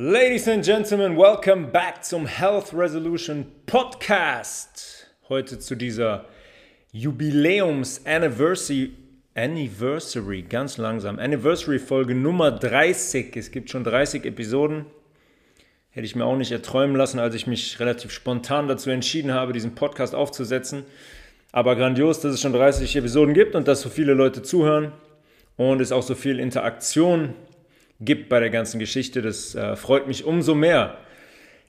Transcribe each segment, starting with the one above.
Ladies and Gentlemen, welcome back zum Health Resolution Podcast. Heute zu dieser Jubiläums-Anniversary, Anniversary, ganz langsam, Anniversary-Folge Nummer 30. Es gibt schon 30 Episoden. Hätte ich mir auch nicht erträumen lassen, als ich mich relativ spontan dazu entschieden habe, diesen Podcast aufzusetzen. Aber grandios, dass es schon 30 Episoden gibt und dass so viele Leute zuhören und es auch so viel Interaktion gibt bei der ganzen Geschichte. Das äh, freut mich umso mehr.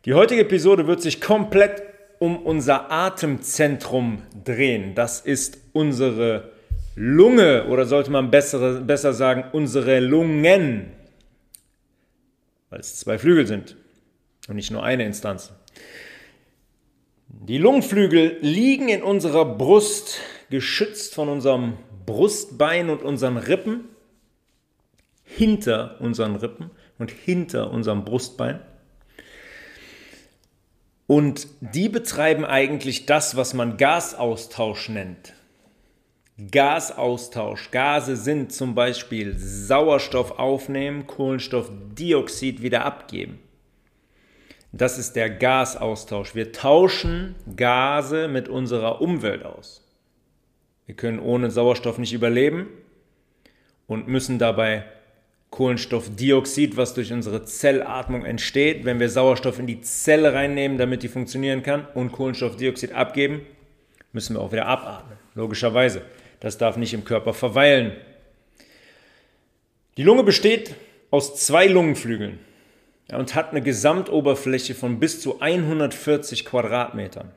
Die heutige Episode wird sich komplett um unser Atemzentrum drehen. Das ist unsere Lunge oder sollte man besser, besser sagen, unsere Lungen, weil es zwei Flügel sind und nicht nur eine Instanz. Die Lungenflügel liegen in unserer Brust, geschützt von unserem Brustbein und unseren Rippen hinter unseren Rippen und hinter unserem Brustbein. Und die betreiben eigentlich das, was man Gasaustausch nennt. Gasaustausch. Gase sind zum Beispiel Sauerstoff aufnehmen, Kohlenstoffdioxid wieder abgeben. Das ist der Gasaustausch. Wir tauschen Gase mit unserer Umwelt aus. Wir können ohne Sauerstoff nicht überleben und müssen dabei Kohlenstoffdioxid, was durch unsere Zellatmung entsteht, wenn wir Sauerstoff in die Zelle reinnehmen, damit die funktionieren kann, und Kohlenstoffdioxid abgeben, müssen wir auch wieder abatmen. Logischerweise. Das darf nicht im Körper verweilen. Die Lunge besteht aus zwei Lungenflügeln und hat eine Gesamtoberfläche von bis zu 140 Quadratmetern.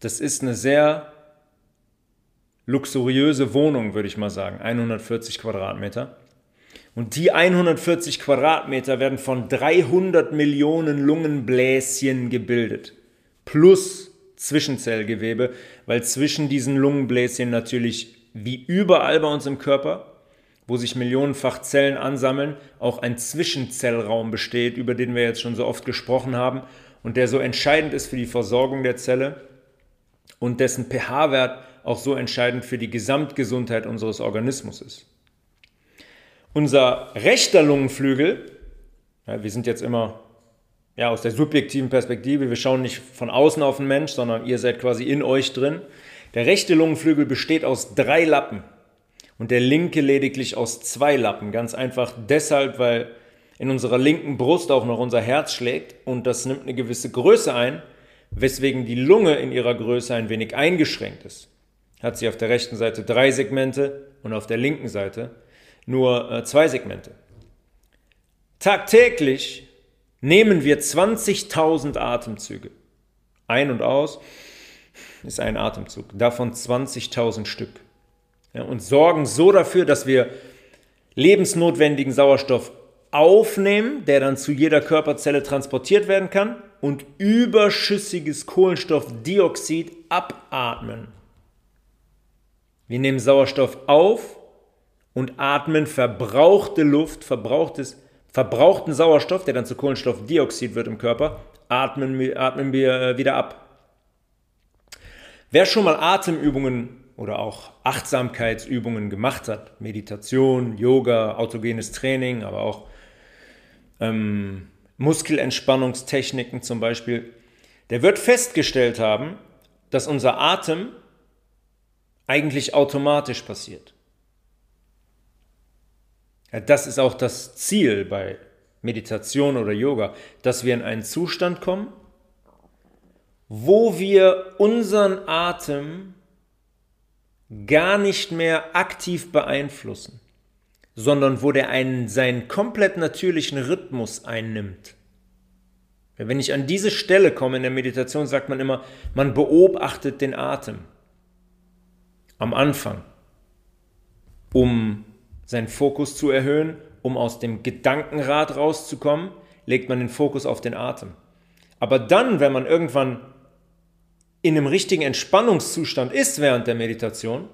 Das ist eine sehr luxuriöse Wohnung, würde ich mal sagen. 140 Quadratmeter. Und die 140 Quadratmeter werden von 300 Millionen Lungenbläschen gebildet. Plus Zwischenzellgewebe, weil zwischen diesen Lungenbläschen natürlich wie überall bei uns im Körper, wo sich millionenfach Zellen ansammeln, auch ein Zwischenzellraum besteht, über den wir jetzt schon so oft gesprochen haben und der so entscheidend ist für die Versorgung der Zelle und dessen pH-Wert auch so entscheidend für die Gesamtgesundheit unseres Organismus ist. Unser rechter Lungenflügel, ja, wir sind jetzt immer ja, aus der subjektiven Perspektive, wir schauen nicht von außen auf den Mensch, sondern ihr seid quasi in euch drin. Der rechte Lungenflügel besteht aus drei Lappen und der linke lediglich aus zwei Lappen. Ganz einfach deshalb, weil in unserer linken Brust auch noch unser Herz schlägt und das nimmt eine gewisse Größe ein, weswegen die Lunge in ihrer Größe ein wenig eingeschränkt ist. Hat sie auf der rechten Seite drei Segmente und auf der linken Seite nur äh, zwei Segmente. Tagtäglich nehmen wir 20.000 Atemzüge. Ein und aus ist ein Atemzug, davon 20.000 Stück. Ja, und sorgen so dafür, dass wir lebensnotwendigen Sauerstoff aufnehmen, der dann zu jeder Körperzelle transportiert werden kann und überschüssiges Kohlenstoffdioxid abatmen. Wir nehmen Sauerstoff auf und atmen verbrauchte Luft, verbrauchtes, verbrauchten Sauerstoff, der dann zu Kohlenstoffdioxid wird im Körper, atmen, atmen wir äh, wieder ab. Wer schon mal Atemübungen oder auch Achtsamkeitsübungen gemacht hat, Meditation, Yoga, autogenes Training, aber auch ähm, Muskelentspannungstechniken zum Beispiel, der wird festgestellt haben, dass unser Atem eigentlich automatisch passiert. Ja, das ist auch das Ziel bei Meditation oder Yoga, dass wir in einen Zustand kommen, wo wir unseren Atem gar nicht mehr aktiv beeinflussen, sondern wo der einen seinen komplett natürlichen Rhythmus einnimmt. Wenn ich an diese Stelle komme in der Meditation, sagt man immer, man beobachtet den Atem am Anfang, um seinen Fokus zu erhöhen, um aus dem Gedankenrad rauszukommen, legt man den Fokus auf den Atem. Aber dann, wenn man irgendwann in einem richtigen Entspannungszustand ist während der Meditation,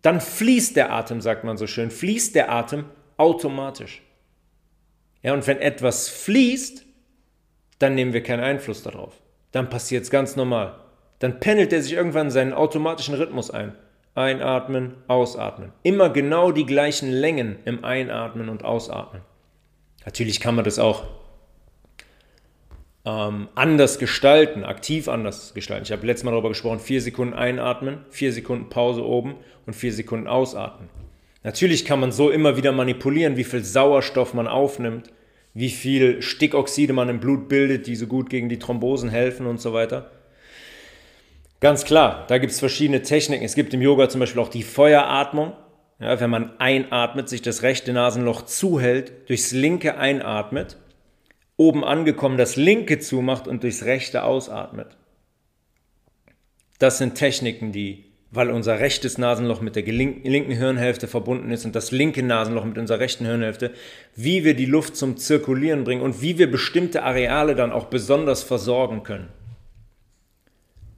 dann fließt der Atem, sagt man so schön, fließt der Atem automatisch. Ja, und wenn etwas fließt, dann nehmen wir keinen Einfluss darauf. Dann passiert es ganz normal. Dann pendelt er sich irgendwann seinen automatischen Rhythmus ein. Einatmen, ausatmen. Immer genau die gleichen Längen im Einatmen und Ausatmen. Natürlich kann man das auch ähm, anders gestalten, aktiv anders gestalten. Ich habe letztes Mal darüber gesprochen, vier Sekunden einatmen, vier Sekunden Pause oben und vier Sekunden ausatmen. Natürlich kann man so immer wieder manipulieren, wie viel Sauerstoff man aufnimmt, wie viel Stickoxide man im Blut bildet, die so gut gegen die Thrombosen helfen und so weiter. Ganz klar, da gibt es verschiedene Techniken. Es gibt im Yoga zum Beispiel auch die Feueratmung. Ja, wenn man einatmet, sich das rechte Nasenloch zuhält, durchs linke einatmet, oben angekommen das linke zumacht und durchs rechte ausatmet. Das sind Techniken, die weil unser rechtes Nasenloch mit der linken Hirnhälfte verbunden ist und das linke Nasenloch mit unserer rechten Hirnhälfte, wie wir die Luft zum Zirkulieren bringen und wie wir bestimmte Areale dann auch besonders versorgen können.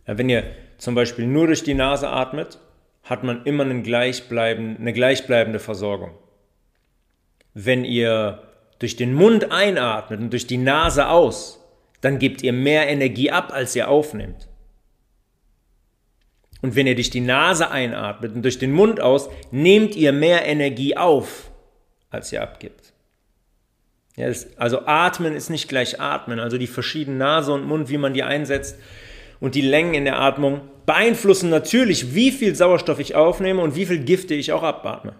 Ja, wenn ihr zum Beispiel nur durch die Nase atmet, hat man immer eine gleichbleibende, eine gleichbleibende Versorgung. Wenn ihr durch den Mund einatmet und durch die Nase aus, dann gebt ihr mehr Energie ab, als ihr aufnehmt. Und wenn ihr durch die Nase einatmet und durch den Mund aus, nehmt ihr mehr Energie auf, als ihr abgibt. Ja, das, also atmen ist nicht gleich atmen. Also die verschiedenen Nase und Mund, wie man die einsetzt und die Längen in der Atmung beeinflussen natürlich, wie viel Sauerstoff ich aufnehme und wie viel Gifte ich auch abatme.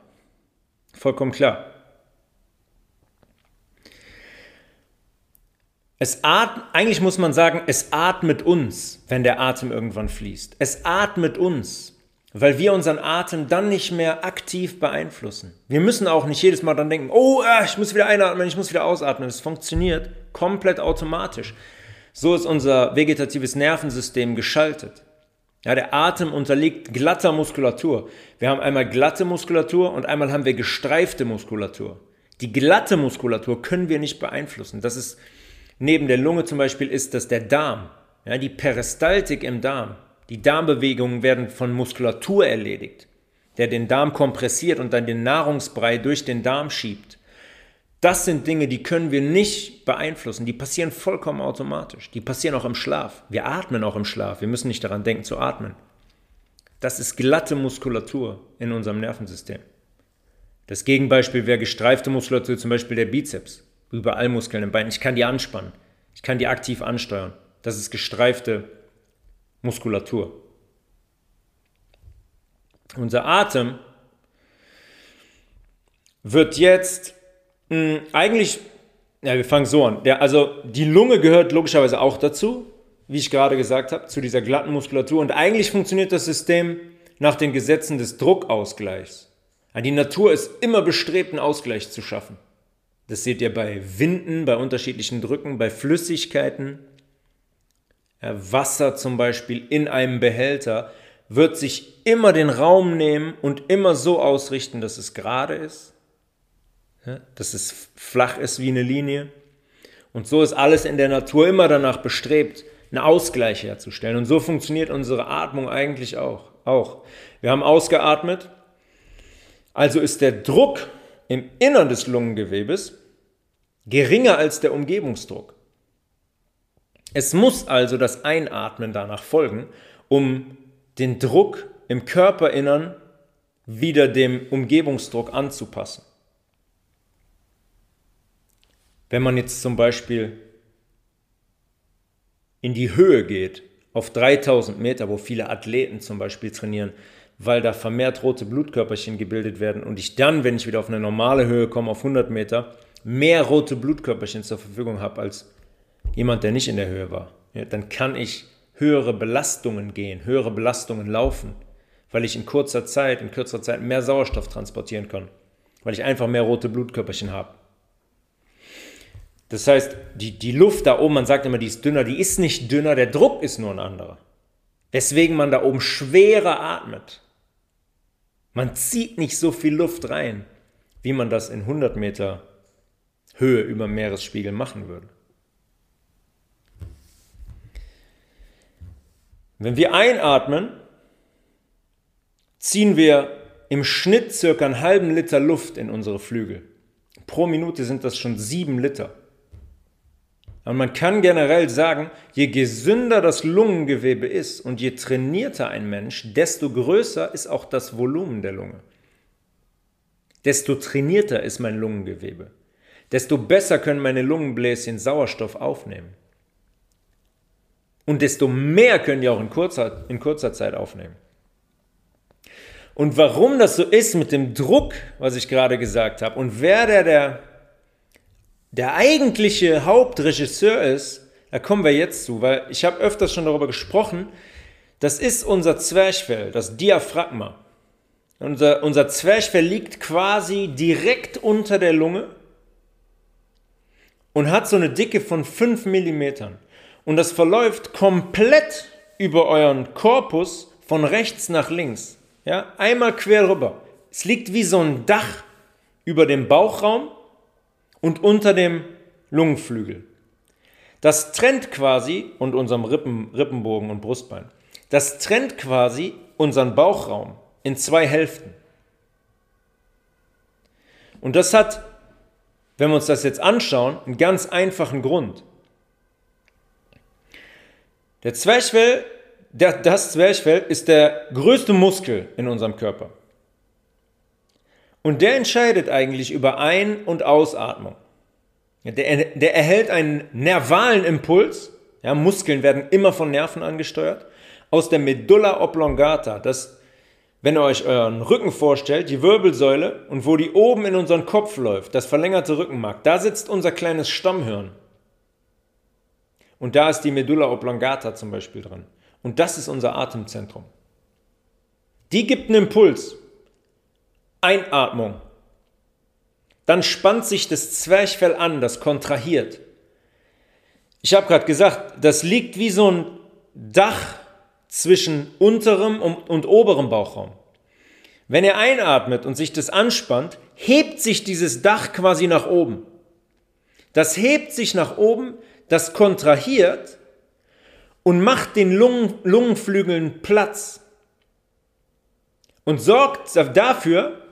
Vollkommen klar. Es atmet, eigentlich muss man sagen, es atmet uns, wenn der Atem irgendwann fließt. Es atmet uns, weil wir unseren Atem dann nicht mehr aktiv beeinflussen. Wir müssen auch nicht jedes Mal dann denken, oh, äh, ich muss wieder einatmen, ich muss wieder ausatmen. Es funktioniert komplett automatisch. So ist unser vegetatives Nervensystem geschaltet. Ja, der Atem unterliegt glatter Muskulatur. Wir haben einmal glatte Muskulatur und einmal haben wir gestreifte Muskulatur. Die glatte Muskulatur können wir nicht beeinflussen. Das ist neben der Lunge zum Beispiel ist das der Darm. Ja, die Peristaltik im Darm. Die Darmbewegungen werden von Muskulatur erledigt, der den Darm kompressiert und dann den Nahrungsbrei durch den Darm schiebt. Das sind Dinge, die können wir nicht beeinflussen. Die passieren vollkommen automatisch. Die passieren auch im Schlaf. Wir atmen auch im Schlaf. Wir müssen nicht daran denken zu atmen. Das ist glatte Muskulatur in unserem Nervensystem. Das Gegenbeispiel wäre gestreifte Muskulatur, zum Beispiel der Bizeps überall Muskeln im Bein. Ich kann die anspannen. Ich kann die aktiv ansteuern. Das ist gestreifte Muskulatur. Unser Atem wird jetzt mh, hm, eigentlich, ja, wir fangen so an. Der, also die Lunge gehört logischerweise auch dazu, wie ich gerade gesagt habe, zu dieser glatten Muskulatur. Und eigentlich funktioniert das System nach den Gesetzen des Druckausgleichs. Die Natur ist immer bestrebt, einen Ausgleich zu schaffen. Das seht ihr bei Winden, bei unterschiedlichen Drücken, bei Flüssigkeiten. Wasser zum Beispiel in einem Behälter wird sich immer den Raum nehmen und immer so ausrichten, dass es gerade ist, dass es flach ist wie eine Linie. Und so ist alles in der Natur immer danach bestrebt, einen Ausgleich herzustellen. Und so funktioniert unsere Atmung eigentlich auch. auch. Wir haben ausgeatmet, also ist der Druck im Innern des Lungengewebes geringer als der Umgebungsdruck. Es muss also das Einatmen danach folgen, um den Druck im Körperinnern wieder dem Umgebungsdruck anzupassen. Wenn man jetzt zum Beispiel in die Höhe geht, auf 3000 Meter, wo viele Athleten zum Beispiel trainieren, weil da vermehrt rote Blutkörperchen gebildet werden und ich dann, wenn ich wieder auf eine normale Höhe komme, auf 100 Meter, mehr rote Blutkörperchen zur Verfügung habe als jemand, der nicht in der Höhe war, ja, dann kann ich höhere Belastungen gehen, höhere Belastungen laufen, weil ich in kurzer Zeit, in kürzerer Zeit mehr Sauerstoff transportieren kann, weil ich einfach mehr rote Blutkörperchen habe. Das heißt, die, die Luft da oben, man sagt immer, die ist dünner, die ist nicht dünner, der Druck ist nur ein anderer. Weswegen man da oben schwerer atmet. Man zieht nicht so viel Luft rein, wie man das in 100 Meter Höhe über Meeresspiegel machen würde. Wenn wir einatmen, ziehen wir im Schnitt circa einen halben Liter Luft in unsere Flügel. Pro Minute sind das schon sieben Liter. Und man kann generell sagen, je gesünder das Lungengewebe ist und je trainierter ein Mensch, desto größer ist auch das Volumen der Lunge. Desto trainierter ist mein Lungengewebe, desto besser können meine Lungenbläschen Sauerstoff aufnehmen. Und desto mehr können die auch in kurzer, in kurzer Zeit aufnehmen. Und warum das so ist mit dem Druck, was ich gerade gesagt habe, und wer der, der, der eigentliche Hauptregisseur ist, da kommen wir jetzt zu, weil ich habe öfters schon darüber gesprochen, das ist unser Zwerchfell, das Diaphragma. Unser, unser Zwerchfell liegt quasi direkt unter der Lunge und hat so eine Dicke von 5 mm. Und das verläuft komplett über euren Korpus von rechts nach links. Ja, einmal quer rüber. Es liegt wie so ein Dach über dem Bauchraum und unter dem Lungenflügel. Das trennt quasi, und unserem Rippen, Rippenbogen und Brustbein, das trennt quasi unseren Bauchraum in zwei Hälften. Und das hat, wenn wir uns das jetzt anschauen, einen ganz einfachen Grund. Der Zwerchfell, der, das Zwerchfell ist der größte Muskel in unserem Körper. Und der entscheidet eigentlich über Ein- und Ausatmung. Der, der erhält einen nervalen Impuls. Ja, Muskeln werden immer von Nerven angesteuert. Aus der Medulla oblongata. Das, wenn ihr euch euren Rücken vorstellt, die Wirbelsäule und wo die oben in unseren Kopf läuft, das verlängerte Rückenmark, da sitzt unser kleines Stammhirn. Und da ist die Medulla oblongata zum Beispiel drin. Und das ist unser Atemzentrum. Die gibt einen Impuls. Einatmung. Dann spannt sich das Zwerchfell an, das kontrahiert. Ich habe gerade gesagt, das liegt wie so ein Dach zwischen unterem und oberem Bauchraum. Wenn er einatmet und sich das anspannt, hebt sich dieses Dach quasi nach oben. Das hebt sich nach oben, das kontrahiert und macht den Lungen, Lungenflügeln Platz und sorgt dafür,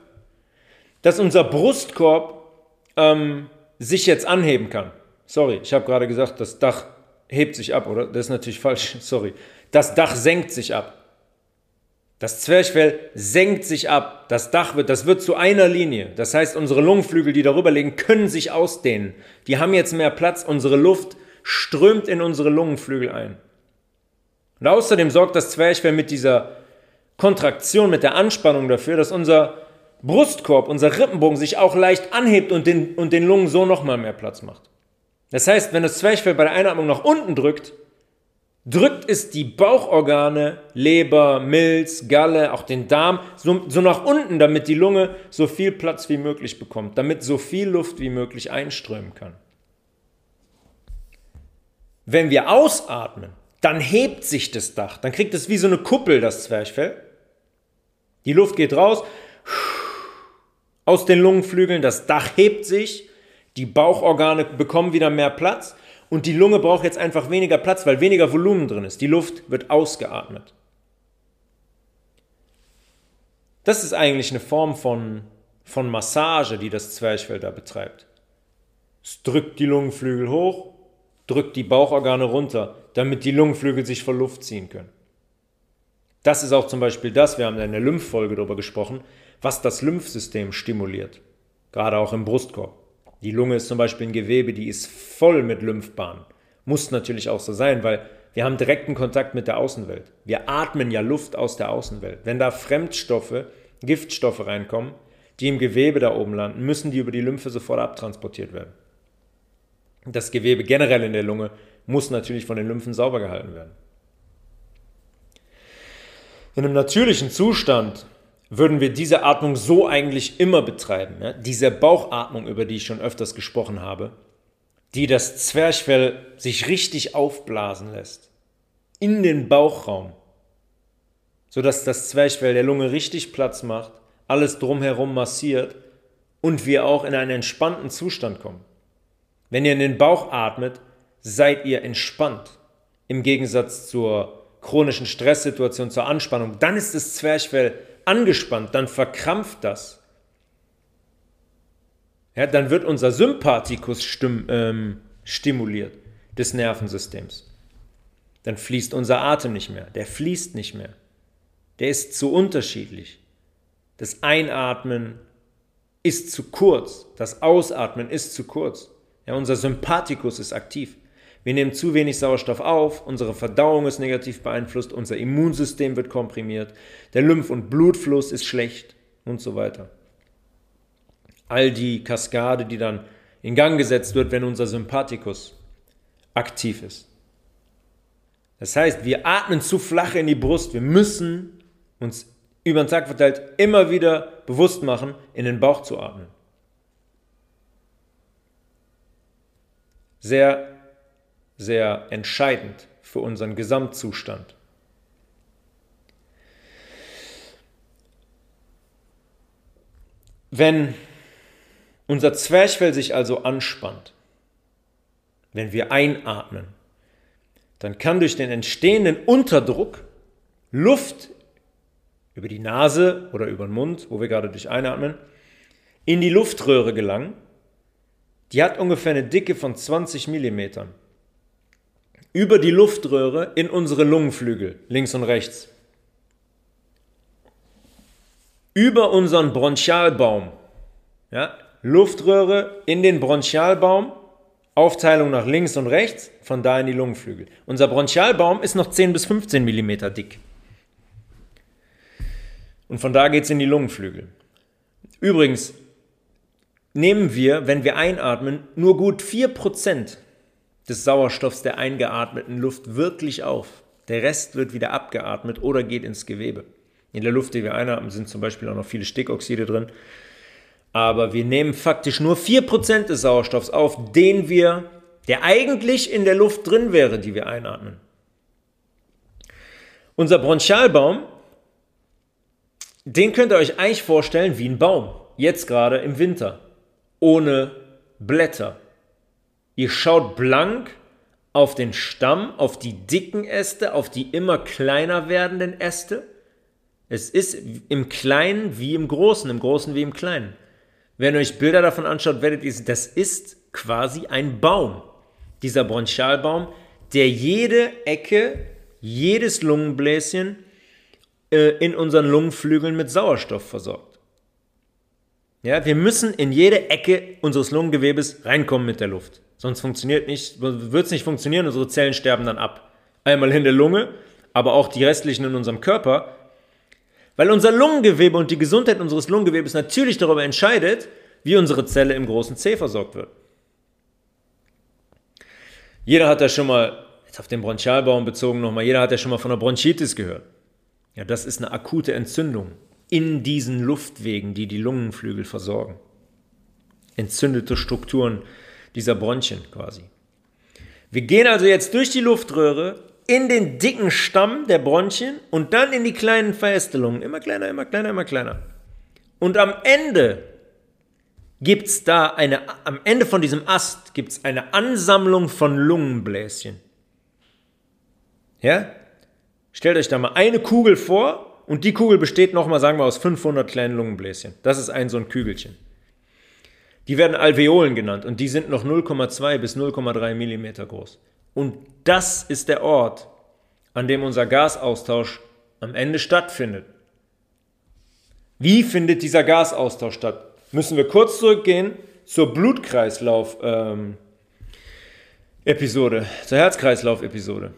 dass unser Brustkorb ähm, sich jetzt anheben kann. Sorry, ich habe gerade gesagt, das Dach hebt sich ab, oder? Das ist natürlich falsch, sorry. Das Dach senkt sich ab. Das Zwerchfell senkt sich ab. Das Dach wird, das wird zu einer Linie. Das heißt, unsere Lungenflügel, die darüber liegen, können sich ausdehnen. Die haben jetzt mehr Platz. Unsere Luft strömt in unsere Lungenflügel ein. Und außerdem sorgt das Zwerchfell mit dieser Kontraktion, mit der Anspannung dafür, dass unser Brustkorb, unser Rippenbogen sich auch leicht anhebt und den, und den Lungen so nochmal mehr Platz macht. Das heißt, wenn das Zwerchfell bei der Einatmung nach unten drückt, drückt es die Bauchorgane, Leber, Milz, Galle, auch den Darm so, so nach unten, damit die Lunge so viel Platz wie möglich bekommt, damit so viel Luft wie möglich einströmen kann. Wenn wir ausatmen, dann hebt sich das Dach, dann kriegt es wie so eine Kuppel, das Zwerchfell. Die Luft geht raus, aus den Lungenflügeln, das Dach hebt sich, die Bauchorgane bekommen wieder mehr Platz und die Lunge braucht jetzt einfach weniger Platz, weil weniger Volumen drin ist. Die Luft wird ausgeatmet. Das ist eigentlich eine Form von, von Massage, die das Zwerchfell da betreibt. Es drückt die Lungenflügel hoch, drückt die Bauchorgane runter, damit die Lungenflügel sich vor Luft ziehen können. Das ist auch zum Beispiel das, wir haben in der Lymphfolge darüber gesprochen, was das Lymphsystem stimuliert, gerade auch im Brustkorb. Die Lunge ist zum Beispiel ein Gewebe, die ist voll mit Lymphbahnen. Muss natürlich auch so sein, weil wir haben direkten Kontakt mit der Außenwelt. Wir atmen ja Luft aus der Außenwelt. Wenn da Fremdstoffe, Giftstoffe reinkommen, die im Gewebe da oben landen, müssen die über die Lymphe sofort abtransportiert werden. Das Gewebe generell in der Lunge muss natürlich von den Lymphen sauber gehalten werden. In einem natürlichen Zustand würden wir diese Atmung so eigentlich immer betreiben. Ja? Diese Bauchatmung, über die ich schon öfters gesprochen habe, die das Zwerchfell sich richtig aufblasen lässt. In den Bauchraum. Sodass das Zwerchfell der Lunge richtig Platz macht, alles drumherum massiert und wir auch in einen entspannten Zustand kommen. Wenn ihr in den Bauch atmet, seid ihr entspannt. Im Gegensatz zur chronischen Stresssituation, zur Anspannung, dann ist das Zwerchfell angespannt, dann verkrampft das. Ja, dann wird unser Sympathikus stim ähm, stimuliert des Nervensystems. Dann fließt unser Atem nicht mehr, der fließt nicht mehr. Der ist zu unterschiedlich. Das Einatmen ist zu kurz, das Ausatmen ist zu kurz. Ja, unser Sympathikus ist aktiv. Wir nehmen zu wenig Sauerstoff auf, unsere Verdauung ist negativ beeinflusst, unser Immunsystem wird komprimiert, der Lymph- und Blutfluss ist schlecht und so weiter. All die Kaskade, die dann in Gang gesetzt wird, wenn unser Sympathikus aktiv ist. Das heißt, wir atmen zu flach in die Brust. Wir müssen uns über den Tag verteilt immer wieder bewusst machen, in den Bauch zu atmen. Sehr sehr entscheidend für unseren Gesamtzustand. Wenn unser Zwerchfell sich also anspannt, wenn wir einatmen, dann kann durch den entstehenden Unterdruck Luft über die Nase oder über den Mund, wo wir gerade durch einatmen, in die Luftröhre gelangen. Die hat ungefähr eine Dicke von 20 Millimetern über die Luftröhre in unsere Lungenflügel, links und rechts. Über unseren Bronchialbaum. Ja, Luftröhre in den Bronchialbaum, Aufteilung nach links und rechts, von da in die Lungenflügel. Unser Bronchialbaum ist noch 10 bis 15 Millimeter dick. Und von da geht es in die Lungenflügel. Übrigens nehmen wir, wenn wir einatmen, nur gut 4% des Sauerstoffs der eingeatmeten Luft wirklich auf. Der Rest wird wieder abgeatmet oder geht ins Gewebe. In der Luft, die wir einatmen, sind zum Beispiel auch noch viele Stickoxide drin. Aber wir nehmen faktisch nur 4% des Sauerstoffs auf, den wir, der eigentlich in der Luft drin wäre, die wir einatmen. Unser Bronchialbaum, den könnt ihr euch eigentlich vorstellen wie ein Baum. Jetzt gerade im Winter. Ohne Blätter. Ihr schaut blank auf den Stamm, auf die dicken Äste, auf die immer kleiner werdenden Äste. Es ist im Kleinen wie im Großen, im Großen wie im Kleinen. Wenn ihr euch Bilder davon anschaut, werdet ihr sehen, das ist quasi ein Baum. Dieser Bronchialbaum, der jede Ecke, jedes Lungenbläschen äh, in unseren Lungenflügeln mit Sauerstoff versorgt. Ja, wir müssen in jede Ecke unseres Lungengewebes reinkommen mit der Luft. Sonst funktioniert nicht, wird es nicht funktionieren, unsere Zellen sterben dann ab. Einmal in der Lunge, aber auch die restlichen in unserem Körper. Weil unser Lungengewebe und die Gesundheit unseres Lungengewebes natürlich darüber entscheidet, wie unsere Zelle im großen C versorgt wird. Jeder hat ja schon mal, jetzt auf den Bronchialbaum bezogen nochmal, jeder hat ja schon mal von der Bronchitis gehört. Ja, das ist eine akute Entzündung in diesen Luftwegen, die die Lungenflügel versorgen. Entzündete Strukturen dieser Bronchien quasi. Wir gehen also jetzt durch die Luftröhre in den dicken Stamm der Bronchien und dann in die kleinen Verästelungen. Immer kleiner, immer kleiner, immer kleiner. Und am Ende gibt es da eine, am Ende von diesem Ast gibt es eine Ansammlung von Lungenbläschen. Ja? Stellt euch da mal eine Kugel vor und die Kugel besteht nochmal, sagen wir, aus 500 kleinen Lungenbläschen. Das ist ein so ein Kügelchen. Die werden Alveolen genannt und die sind noch 0,2 bis 0,3 Millimeter groß. Und das ist der Ort, an dem unser Gasaustausch am Ende stattfindet. Wie findet dieser Gasaustausch statt? Müssen wir kurz zurückgehen zur Blutkreislauf-Episode, ähm, zur Herzkreislauf-Episode.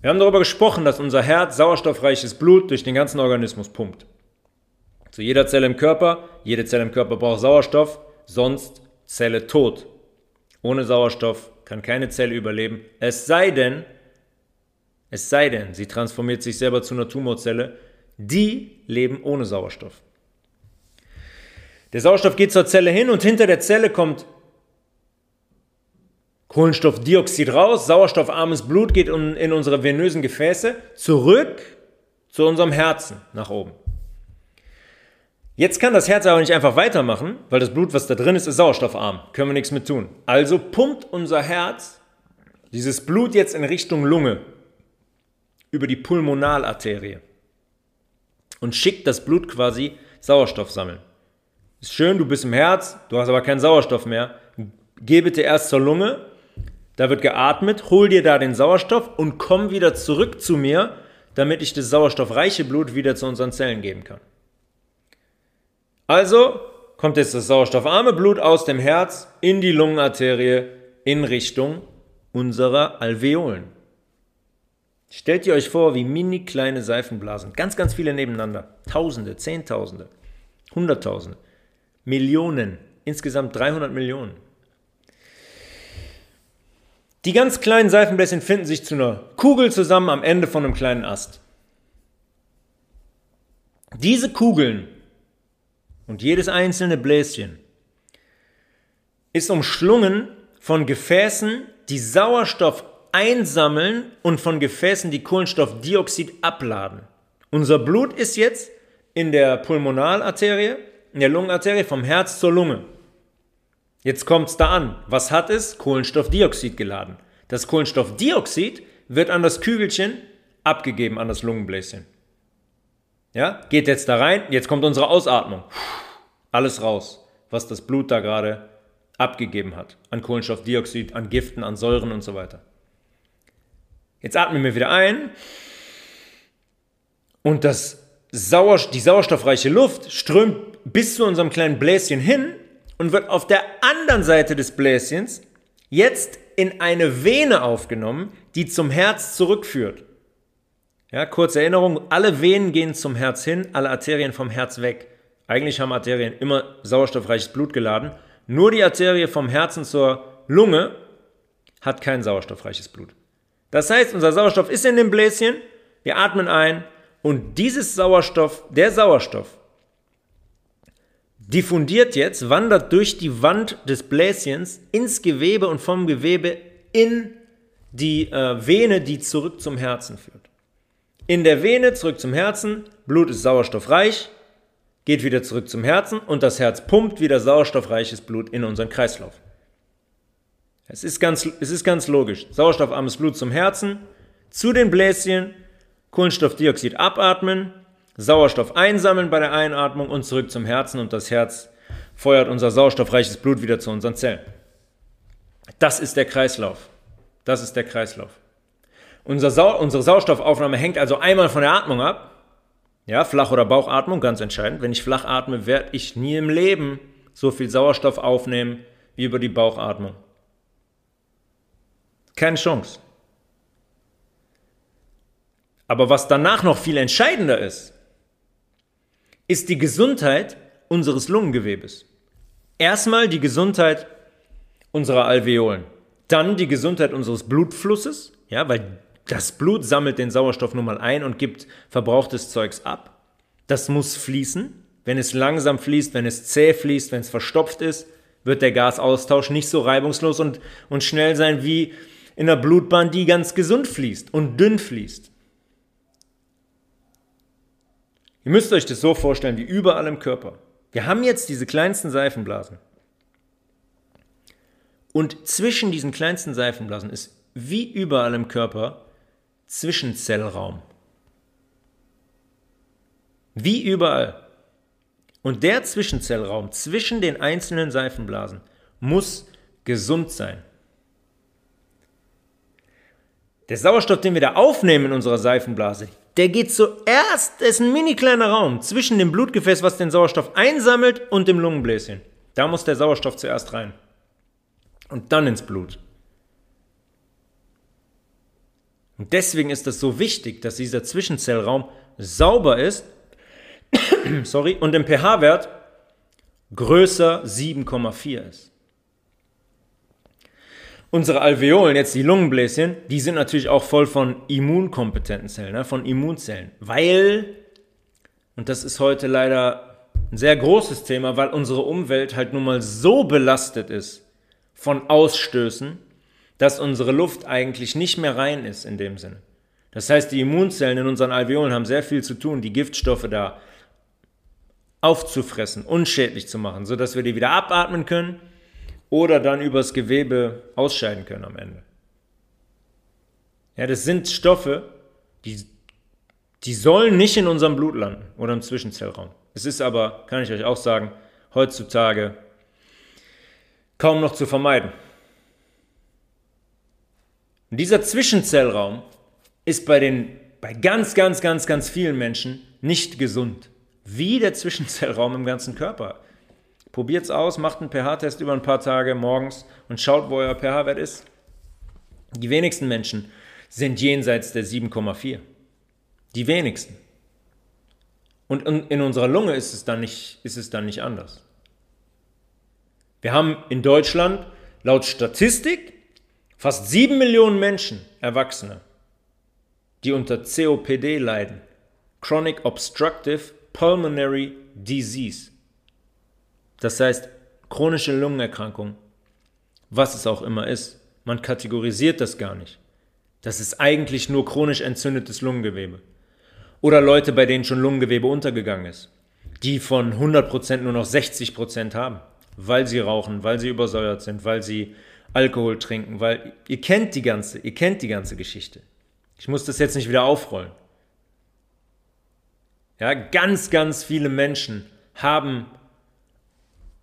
Wir haben darüber gesprochen, dass unser Herz sauerstoffreiches Blut durch den ganzen Organismus pumpt. Zu jeder Zelle im Körper, jede Zelle im Körper braucht Sauerstoff, sonst Zelle tot. Ohne Sauerstoff kann keine Zelle überleben, es sei denn, es sei denn, sie transformiert sich selber zu einer Tumorzelle, die leben ohne Sauerstoff. Der Sauerstoff geht zur Zelle hin und hinter der Zelle kommt Kohlenstoffdioxid raus, sauerstoffarmes Blut geht in unsere venösen Gefäße zurück zu unserem Herzen nach oben. Jetzt kann das Herz aber nicht einfach weitermachen, weil das Blut, was da drin ist, ist sauerstoffarm. Können wir nichts mit tun. Also pumpt unser Herz dieses Blut jetzt in Richtung Lunge über die Pulmonalarterie und schickt das Blut quasi Sauerstoff sammeln. Ist schön, du bist im Herz, du hast aber keinen Sauerstoff mehr. Geh bitte erst zur Lunge, da wird geatmet, hol dir da den Sauerstoff und komm wieder zurück zu mir, damit ich das sauerstoffreiche Blut wieder zu unseren Zellen geben kann. Also kommt jetzt das sauerstoffarme Blut aus dem Herz in die Lungenarterie in Richtung unserer Alveolen. Stellt ihr euch vor, wie mini kleine Seifenblasen, ganz, ganz viele nebeneinander, Tausende, Zehntausende, Hunderttausende, Millionen, insgesamt 300 Millionen. Die ganz kleinen Seifenbläschen finden sich zu einer Kugel zusammen am Ende von einem kleinen Ast. Diese Kugeln und jedes einzelne Bläschen ist umschlungen von Gefäßen, die Sauerstoff einsammeln und von Gefäßen, die Kohlenstoffdioxid abladen. Unser Blut ist jetzt in der Pulmonalarterie, in der Lungenarterie vom Herz zur Lunge. Jetzt kommt es da an. Was hat es? Kohlenstoffdioxid geladen. Das Kohlenstoffdioxid wird an das Kügelchen abgegeben, an das Lungenbläschen. Ja, geht jetzt da rein, jetzt kommt unsere Ausatmung. Alles raus, was das Blut da gerade abgegeben hat. An Kohlenstoffdioxid, an Giften, an Säuren und so weiter. Jetzt atmen wir wieder ein und das Sauer, die sauerstoffreiche Luft strömt bis zu unserem kleinen Bläschen hin und wird auf der anderen Seite des Bläschens jetzt in eine Vene aufgenommen, die zum Herz zurückführt. Ja, kurze Erinnerung, alle Venen gehen zum Herz hin, alle Arterien vom Herz weg. Eigentlich haben Arterien immer sauerstoffreiches Blut geladen. Nur die Arterie vom Herzen zur Lunge hat kein sauerstoffreiches Blut. Das heißt, unser Sauerstoff ist in dem Bläschen, wir atmen ein und dieses Sauerstoff, der Sauerstoff, diffundiert jetzt, wandert durch die Wand des Bläschens ins Gewebe und vom Gewebe in die äh, Vene, die zurück zum Herzen führt. In der Vene zurück zum Herzen, Blut ist sauerstoffreich, geht wieder zurück zum Herzen und das Herz pumpt wieder sauerstoffreiches Blut in unseren Kreislauf. Es ist ganz, es ist ganz logisch. Sauerstoffarmes Blut zum Herzen, zu den Bläschen, Kohlenstoffdioxid abatmen, Sauerstoff einsammeln bei der Einatmung und zurück zum Herzen und das Herz feuert unser sauerstoffreiches Blut wieder zu unseren Zellen. Das ist der Kreislauf. Das ist der Kreislauf. Unser Sau unsere Sauerstoffaufnahme hängt also einmal von der Atmung ab. Ja, Flach- oder Bauchatmung, ganz entscheidend. Wenn ich flach atme, werde ich nie im Leben so viel Sauerstoff aufnehmen wie über die Bauchatmung. Keine Chance. Aber was danach noch viel entscheidender ist, ist die Gesundheit unseres Lungengewebes. Erstmal die Gesundheit unserer Alveolen, dann die Gesundheit unseres Blutflusses, ja, weil das Blut sammelt den Sauerstoff nun mal ein und gibt verbrauchtes Zeugs ab. Das muss fließen. Wenn es langsam fließt, wenn es zäh fließt, wenn es verstopft ist, wird der Gasaustausch nicht so reibungslos und, und schnell sein wie in der Blutbahn, die ganz gesund fließt und dünn fließt. Ihr müsst euch das so vorstellen wie überall im Körper. Wir haben jetzt diese kleinsten Seifenblasen. Und zwischen diesen kleinsten Seifenblasen ist wie überall im Körper Zwischenzellraum. Wie überall. Und der Zwischenzellraum zwischen den einzelnen Seifenblasen muss gesund sein. Der Sauerstoff, den wir da aufnehmen in unserer Seifenblase, der geht zuerst, ist ein mini kleiner Raum zwischen dem Blutgefäß, was den Sauerstoff einsammelt, und dem Lungenbläschen. Da muss der Sauerstoff zuerst rein. Und dann ins Blut. Und deswegen ist es so wichtig, dass dieser Zwischenzellraum sauber ist sorry, und im pH-Wert größer 7,4 ist. Unsere Alveolen, jetzt die Lungenbläschen, die sind natürlich auch voll von immunkompetenten Zellen, ne, von Immunzellen. Weil, und das ist heute leider ein sehr großes Thema, weil unsere Umwelt halt nun mal so belastet ist von Ausstößen, dass unsere Luft eigentlich nicht mehr rein ist in dem Sinne. Das heißt, die Immunzellen in unseren Alveolen haben sehr viel zu tun, die Giftstoffe da aufzufressen, unschädlich zu machen, sodass wir die wieder abatmen können oder dann übers Gewebe ausscheiden können am Ende. Ja, das sind Stoffe, die, die sollen nicht in unserem Blut landen oder im Zwischenzellraum. Es ist aber, kann ich euch auch sagen, heutzutage kaum noch zu vermeiden. Und dieser Zwischenzellraum ist bei den bei ganz, ganz, ganz, ganz vielen Menschen nicht gesund. Wie der Zwischenzellraum im ganzen Körper. Probiert es aus, macht einen pH-Test über ein paar Tage morgens und schaut, wo euer pH-Wert ist. Die wenigsten Menschen sind jenseits der 7,4. Die wenigsten. Und in unserer Lunge ist es dann nicht, ist es dann nicht anders. Wir haben in Deutschland laut Statistik fast 7 Millionen Menschen, Erwachsene, die unter COPD leiden. Chronic Obstructive Pulmonary Disease. Das heißt, chronische Lungenerkrankung, was es auch immer ist. Man kategorisiert das gar nicht. Das ist eigentlich nur chronisch entzündetes Lungengewebe. Oder Leute, bei denen schon Lungengewebe untergegangen ist, die von 100% nur noch 60% haben, weil sie rauchen, weil sie übersäuert sind, weil sie Alkohol trinken, weil ihr kennt die ganze, ihr kennt die ganze Geschichte. Ich muss das jetzt nicht wieder aufrollen. Ja, ganz, ganz viele Menschen haben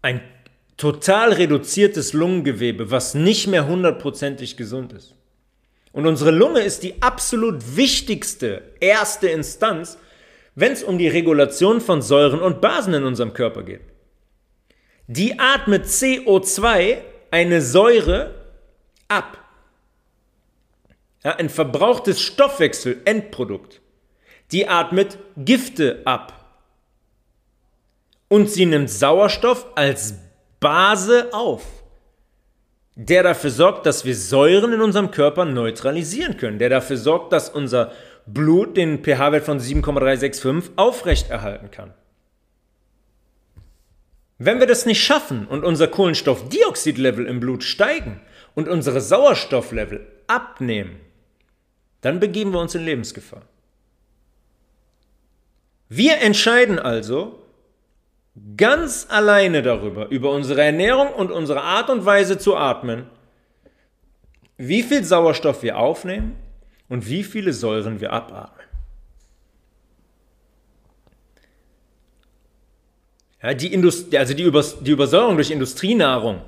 ein total reduziertes Lungengewebe, was nicht mehr hundertprozentig gesund ist. Und unsere Lunge ist die absolut wichtigste erste Instanz, wenn es um die Regulation von Säuren und Basen in unserem Körper geht. Die atmet CO2, eine Säure, ab. Ja, ein verbrauchtes Stoffwechsel-Endprodukt. Die atmet Gifte ab. Und sie nimmt Sauerstoff als Base auf der dafür sorgt, dass wir Säuren in unserem Körper neutralisieren können, der dafür sorgt, dass unser Blut den pH-Wert von 7,365 aufrechterhalten kann. Wenn wir das nicht schaffen und unser Kohlenstoffdioxidlevel im Blut steigen und unsere Sauerstofflevel abnehmen, dann begeben wir uns in Lebensgefahr. Wir entscheiden also, ganz alleine darüber, über unsere Ernährung und unsere Art und Weise zu atmen, wie viel Sauerstoff wir aufnehmen und wie viele Säuren wir abatmen. Ja, die, Indust also die, Übers die Übersäuerung durch Industrienahrung,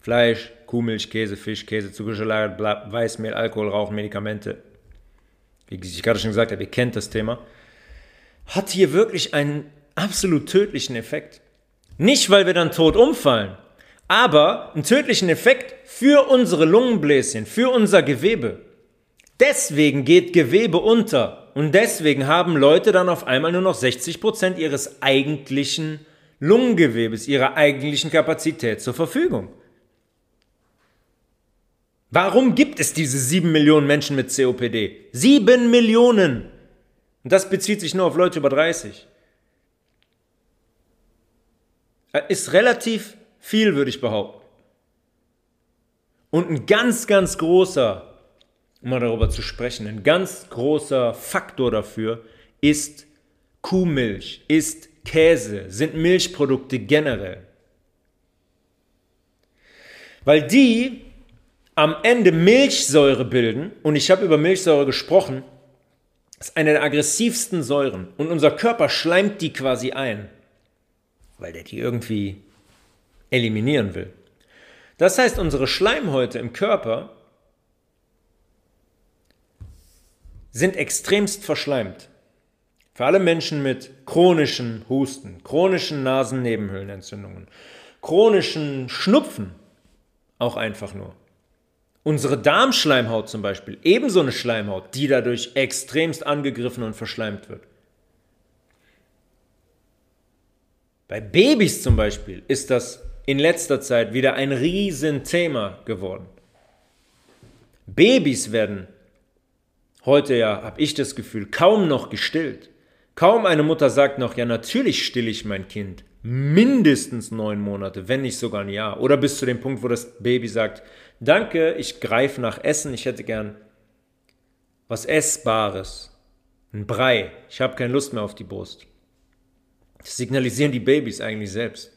Fleisch, Kuhmilch, Käse, Fisch, Käse, Zuckerschalade, Weißmehl, Alkohol, Rauchen, Medikamente, wie ich gerade schon gesagt habe, ihr kennt das Thema, hat hier wirklich einen absolut tödlichen Effekt. Nicht, weil wir dann tot umfallen, aber einen tödlichen Effekt für unsere Lungenbläschen, für unser Gewebe. Deswegen geht Gewebe unter und deswegen haben Leute dann auf einmal nur noch 60 Prozent ihres eigentlichen Lungengewebes, ihrer eigentlichen Kapazität zur Verfügung. Warum gibt es diese 7 Millionen Menschen mit COPD? 7 Millionen! Und das bezieht sich nur auf Leute über 30. Äh, ist relativ viel, würde ich behaupten. Und ein ganz, ganz großer, um mal darüber zu sprechen, ein ganz großer Faktor dafür ist Kuhmilch, ist Käse, sind Milchprodukte generell. Weil die am Ende Milchsäure bilden, und ich habe über Milchsäure gesprochen, ist eine der aggressivsten Säuren und unser Körper schleimt die quasi ein weil der die irgendwie eliminieren will. Das heißt, unsere Schleimhäute im Körper sind extremst verschleimt. Für alle Menschen mit chronischen Husten, chronischen Nasennebenhöhlenentzündungen, chronischen Schnupfen, auch einfach nur. Unsere Darmschleimhaut zum Beispiel, ebenso eine Schleimhaut, die dadurch extremst angegriffen und verschleimt wird. Bei Babys zum Beispiel ist das in letzter Zeit wieder ein Riesenthema geworden. Babys werden heute ja, habe ich das Gefühl, kaum noch gestillt. Kaum eine Mutter sagt noch, ja natürlich stille ich mein Kind. Mindestens neun Monate, wenn nicht sogar ein Jahr. Oder bis zu dem Punkt, wo das Baby sagt, danke, ich greife nach Essen, ich hätte gern was Essbares. Ein Brei, ich habe keine Lust mehr auf die Brust. Das signalisieren die Babys eigentlich selbst.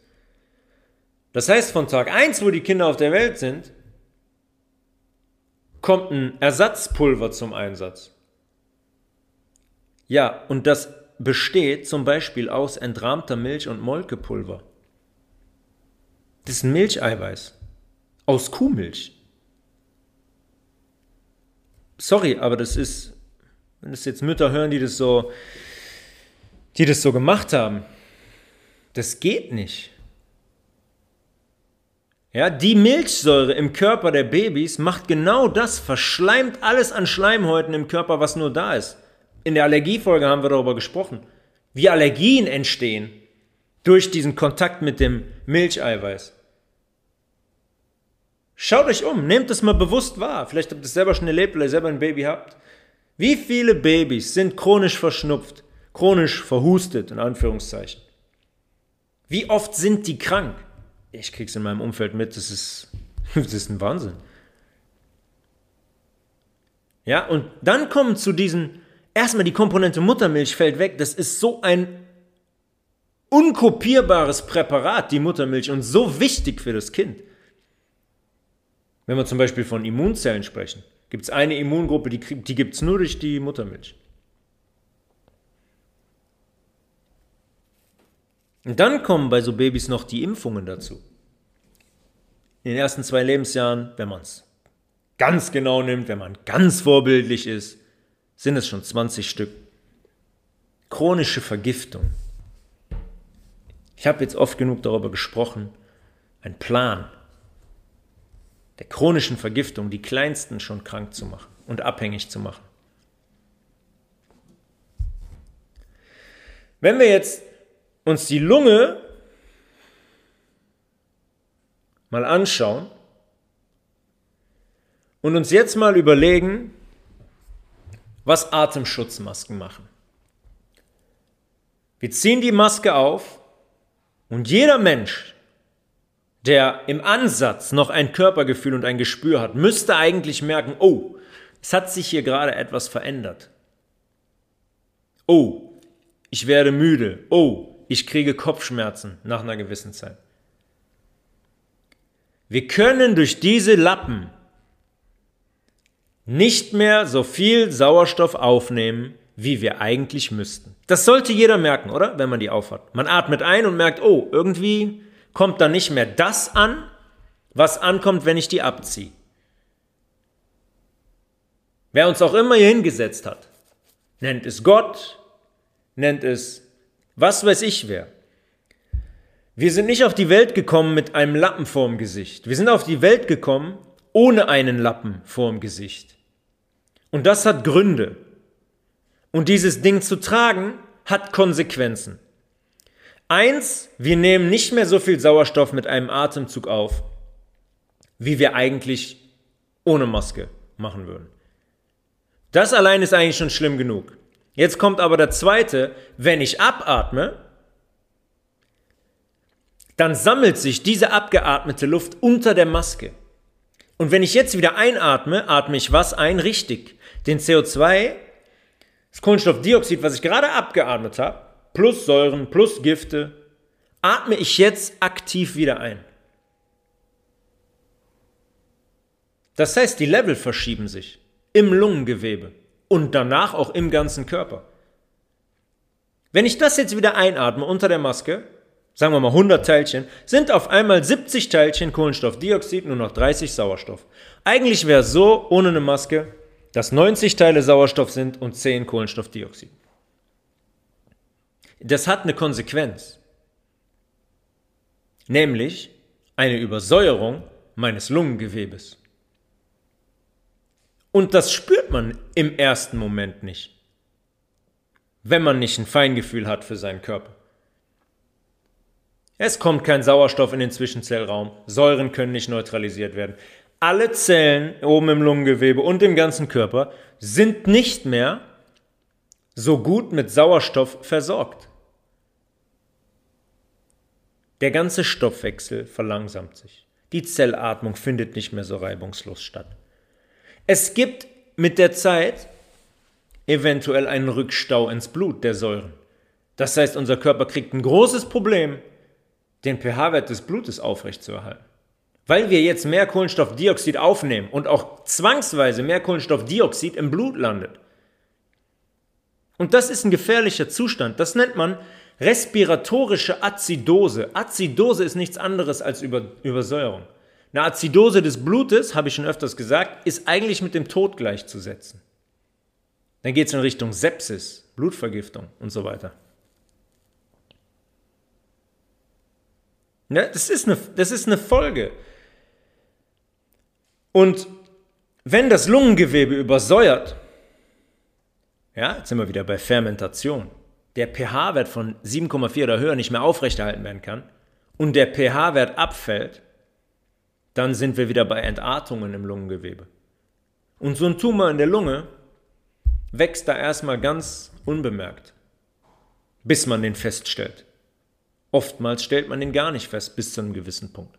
Das heißt, von Tag 1, wo die Kinder auf der Welt sind, kommt ein Ersatzpulver zum Einsatz. Ja, und das besteht zum Beispiel aus entrahmter Milch und Molkepulver. Das ist ein Milcheiweiß. Aus Kuhmilch. Sorry, aber das ist, wenn das jetzt Mütter hören, die das so, die das so gemacht haben, das geht nicht. Ja, die Milchsäure im Körper der Babys macht genau das, verschleimt alles an Schleimhäuten im Körper, was nur da ist. In der Allergiefolge haben wir darüber gesprochen, wie Allergien entstehen durch diesen Kontakt mit dem Milcheiweiß. Schaut euch um, nehmt es mal bewusst wahr. Vielleicht habt ihr es selber schon erlebt, weil ihr selber ein Baby habt. Wie viele Babys sind chronisch verschnupft, chronisch verhustet, in Anführungszeichen? Wie oft sind die krank? Ich krieg's in meinem Umfeld mit, das ist, das ist ein Wahnsinn. Ja, und dann kommen zu diesen, erstmal die Komponente Muttermilch fällt weg, das ist so ein unkopierbares Präparat, die Muttermilch, und so wichtig für das Kind. Wenn wir zum Beispiel von Immunzellen sprechen, gibt es eine Immungruppe, die, die gibt es nur durch die Muttermilch. Und dann kommen bei so Babys noch die Impfungen dazu. In den ersten zwei Lebensjahren, wenn man es ganz genau nimmt, wenn man ganz vorbildlich ist, sind es schon 20 Stück. Chronische Vergiftung. Ich habe jetzt oft genug darüber gesprochen. Ein Plan, der chronischen Vergiftung die Kleinsten schon krank zu machen und abhängig zu machen. Wenn wir jetzt uns die Lunge mal anschauen und uns jetzt mal überlegen, was Atemschutzmasken machen. Wir ziehen die Maske auf und jeder Mensch, der im Ansatz noch ein Körpergefühl und ein Gespür hat, müsste eigentlich merken, oh, es hat sich hier gerade etwas verändert. Oh, ich werde müde. Oh, ich kriege Kopfschmerzen nach einer gewissen Zeit. Wir können durch diese Lappen nicht mehr so viel Sauerstoff aufnehmen, wie wir eigentlich müssten. Das sollte jeder merken, oder? Wenn man die aufhat. Man atmet ein und merkt, oh, irgendwie kommt dann nicht mehr das an, was ankommt, wenn ich die abziehe. Wer uns auch immer hier hingesetzt hat, nennt es Gott, nennt es was weiß ich wer. Wir sind nicht auf die Welt gekommen mit einem Lappen vorm Gesicht. Wir sind auf die Welt gekommen ohne einen Lappen vorm Gesicht. Und das hat Gründe. Und dieses Ding zu tragen hat Konsequenzen. Eins, wir nehmen nicht mehr so viel Sauerstoff mit einem Atemzug auf, wie wir eigentlich ohne Maske machen würden. Das allein ist eigentlich schon schlimm genug. Jetzt kommt aber der zweite, wenn ich abatme, dann sammelt sich diese abgeatmete Luft unter der Maske. Und wenn ich jetzt wieder einatme, atme ich was ein? Richtig. Den CO2, das Kohlenstoffdioxid, was ich gerade abgeatmet habe, plus Säuren, plus Gifte, atme ich jetzt aktiv wieder ein. Das heißt, die Level verschieben sich im Lungengewebe und danach auch im ganzen Körper. Wenn ich das jetzt wieder einatme unter der Maske, sagen wir mal 100 Teilchen, sind auf einmal 70 Teilchen Kohlenstoffdioxid, nur noch 30 Sauerstoff. Eigentlich wäre es so, ohne eine Maske, dass 90 Teile Sauerstoff sind und 10 Kohlenstoffdioxid. Das hat eine Konsequenz. Nämlich eine Übersäuerung meines Lungengewebes. Und das spürt man im ersten Moment nicht, wenn man nicht ein Feingefühl hat für seinen Körper. Es kommt kein Sauerstoff in den Zwischenzellraum, Säuren können nicht neutralisiert werden. Alle Zellen oben im Lungengewebe und im ganzen Körper sind nicht mehr so gut mit Sauerstoff versorgt. Der ganze Stoffwechsel verlangsamt sich. Die Zellatmung findet nicht mehr so reibungslos statt. Es gibt mit der Zeit eventuell einen Rückstau ins Blut der Säuren. Das heißt, unser Körper kriegt ein großes Problem, den pH-Wert des Blutes aufrechtzuerhalten. Weil wir jetzt mehr Kohlenstoffdioxid aufnehmen und auch zwangsweise mehr Kohlenstoffdioxid im Blut landet. Und das ist ein gefährlicher Zustand. Das nennt man Respiratorische Azidose. Azidose ist nichts anderes als Über Übersäuerung. Eine Azidose des Blutes, habe ich schon öfters gesagt, ist eigentlich mit dem Tod gleichzusetzen. Dann geht es in Richtung Sepsis, Blutvergiftung und so weiter. Ja, das, ist eine, das ist eine Folge. Und wenn das Lungengewebe übersäuert, ja, jetzt sind wir wieder bei Fermentation, der pH-Wert von 7,4 oder höher nicht mehr aufrechterhalten werden kann und der pH-Wert abfällt, dann sind wir wieder bei Entartungen im Lungengewebe. Und so ein Tumor in der Lunge wächst da erstmal ganz unbemerkt, bis man den feststellt. Oftmals stellt man den gar nicht fest bis zu einem gewissen Punkt.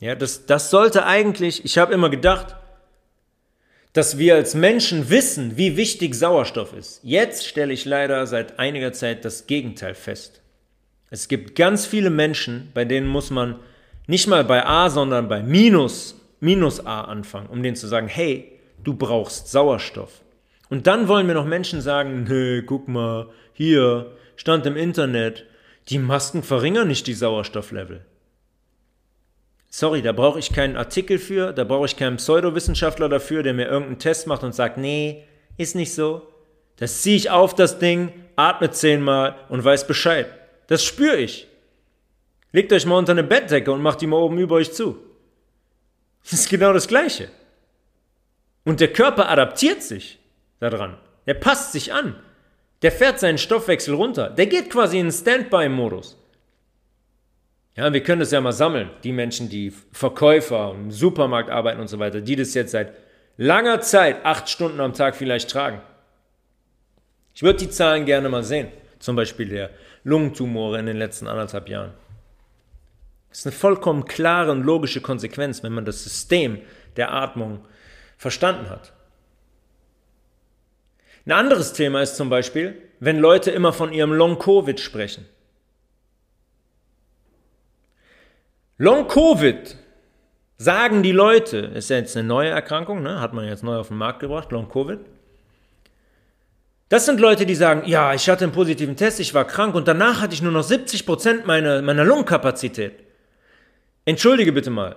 Ja, das, das sollte eigentlich, ich habe immer gedacht, dass wir als Menschen wissen, wie wichtig Sauerstoff ist. Jetzt stelle ich leider seit einiger Zeit das Gegenteil fest. Es gibt ganz viele Menschen, bei denen muss man nicht mal bei A, sondern bei minus, minus A anfangen, um denen zu sagen, hey, du brauchst Sauerstoff. Und dann wollen mir noch Menschen sagen, nee, guck mal, hier, stand im Internet, die Masken verringern nicht die Sauerstofflevel. Sorry, da brauche ich keinen Artikel für, da brauche ich keinen Pseudowissenschaftler dafür, der mir irgendeinen Test macht und sagt, nee, ist nicht so. Das ziehe ich auf das Ding, atme zehnmal und weiß Bescheid. Das spüre ich. Legt euch mal unter eine Bettdecke und macht die mal oben über euch zu. Das ist genau das Gleiche. Und der Körper adaptiert sich daran. Der passt sich an. Der fährt seinen Stoffwechsel runter. Der geht quasi in Standby-Modus. Ja, wir können das ja mal sammeln. Die Menschen, die Verkäufer im Supermarkt arbeiten und so weiter, die das jetzt seit langer Zeit, acht Stunden am Tag vielleicht tragen. Ich würde die Zahlen gerne mal sehen. Zum Beispiel der Lungentumore in den letzten anderthalb Jahren. Das ist eine vollkommen klare und logische Konsequenz, wenn man das System der Atmung verstanden hat. Ein anderes Thema ist zum Beispiel, wenn Leute immer von ihrem Long-Covid sprechen. Long-Covid sagen die Leute, ist ja jetzt eine neue Erkrankung, ne? hat man jetzt neu auf den Markt gebracht, Long-Covid. Das sind Leute, die sagen, ja, ich hatte einen positiven Test, ich war krank und danach hatte ich nur noch 70% meiner, meiner Lungenkapazität. Entschuldige bitte mal,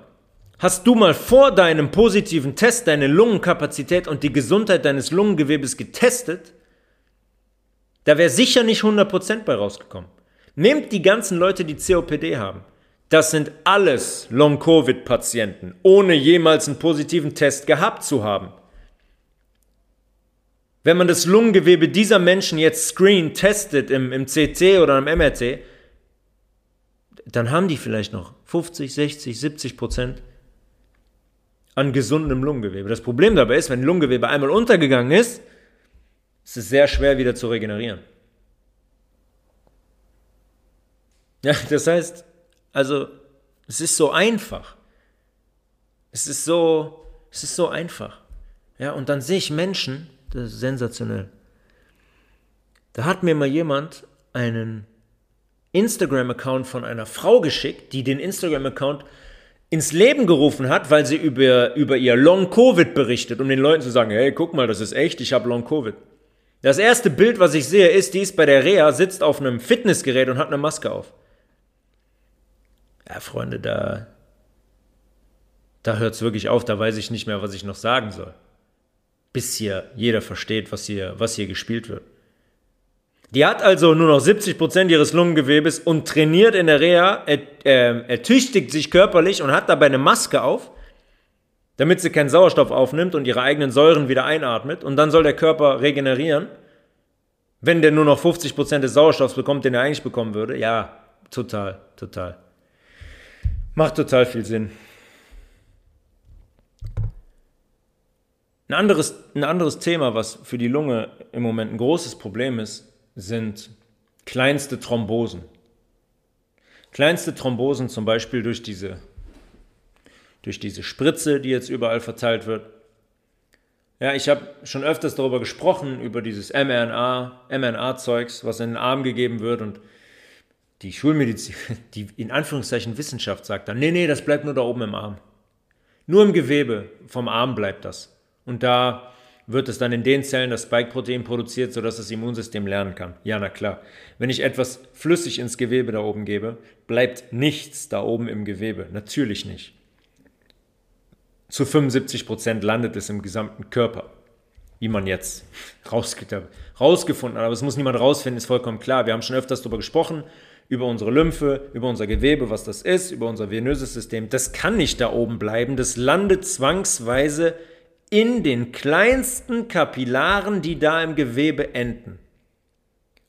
hast du mal vor deinem positiven Test deine Lungenkapazität und die Gesundheit deines Lungengewebes getestet? Da wäre sicher nicht 100% bei rausgekommen. Nehmt die ganzen Leute, die COPD haben. Das sind alles Long-Covid-Patienten, ohne jemals einen positiven Test gehabt zu haben. Wenn man das Lungengewebe dieser Menschen jetzt screen testet im, im CT oder im MRT, dann haben die vielleicht noch 50, 60, 70 Prozent an gesundem Lungengewebe. Das Problem dabei ist, wenn Lungengewebe einmal untergegangen ist, ist es sehr schwer wieder zu regenerieren. Ja, das heißt, also, es ist so einfach. Es ist so, es ist so einfach. Ja, und dann sehe ich Menschen, das ist sensationell. Da hat mir mal jemand einen Instagram-Account von einer Frau geschickt, die den Instagram-Account ins Leben gerufen hat, weil sie über, über ihr Long-Covid berichtet, um den Leuten zu sagen, hey, guck mal, das ist echt, ich habe Long-Covid. Das erste Bild, was ich sehe, ist, die ist bei der Reha, sitzt auf einem Fitnessgerät und hat eine Maske auf ja, Freunde, da, da hört es wirklich auf, da weiß ich nicht mehr, was ich noch sagen soll. Bis hier jeder versteht, was hier, was hier gespielt wird. Die hat also nur noch 70% ihres Lungengewebes und trainiert in der Reha, er, äh, ertüchtigt sich körperlich und hat dabei eine Maske auf, damit sie keinen Sauerstoff aufnimmt und ihre eigenen Säuren wieder einatmet. Und dann soll der Körper regenerieren. Wenn der nur noch 50% des Sauerstoffs bekommt, den er eigentlich bekommen würde. Ja, total, total. Macht total viel Sinn. Ein anderes, ein anderes Thema, was für die Lunge im Moment ein großes Problem ist, sind kleinste Thrombosen. Kleinste Thrombosen zum Beispiel durch diese, durch diese Spritze, die jetzt überall verteilt wird. Ja, ich habe schon öfters darüber gesprochen, über dieses mRNA, mRNA-Zeugs, was in den Arm gegeben wird und die Schulmedizin, die in Anführungszeichen Wissenschaft sagt dann, nee, nee, das bleibt nur da oben im Arm. Nur im Gewebe vom Arm bleibt das. Und da wird es dann in den Zellen das Spike-Protein produziert, sodass das Immunsystem lernen kann. Ja, na klar. Wenn ich etwas flüssig ins Gewebe da oben gebe, bleibt nichts da oben im Gewebe. Natürlich nicht. Zu 75 Prozent landet es im gesamten Körper. Wie man jetzt rausgefunden hat. Aber es muss niemand rausfinden, ist vollkommen klar. Wir haben schon öfters darüber gesprochen über unsere Lymphe, über unser Gewebe, was das ist, über unser venöses System. Das kann nicht da oben bleiben. Das landet zwangsweise in den kleinsten Kapillaren, die da im Gewebe enden.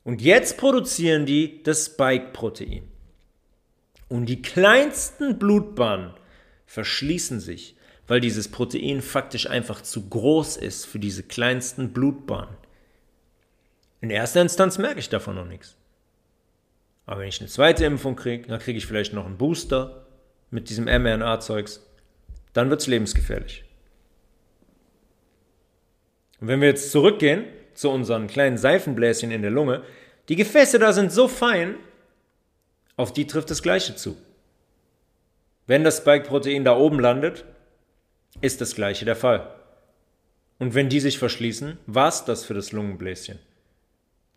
Und jetzt produzieren die das Spike-Protein. Und die kleinsten Blutbahnen verschließen sich, weil dieses Protein faktisch einfach zu groß ist für diese kleinsten Blutbahnen. In erster Instanz merke ich davon noch nichts. Aber wenn ich eine zweite Impfung kriege, dann kriege ich vielleicht noch einen Booster mit diesem mRNA-Zeugs, dann wird es lebensgefährlich. Und wenn wir jetzt zurückgehen zu unseren kleinen Seifenbläschen in der Lunge, die Gefäße da sind so fein, auf die trifft das Gleiche zu. Wenn das Spike-Protein da oben landet, ist das Gleiche der Fall. Und wenn die sich verschließen, war es das für das Lungenbläschen.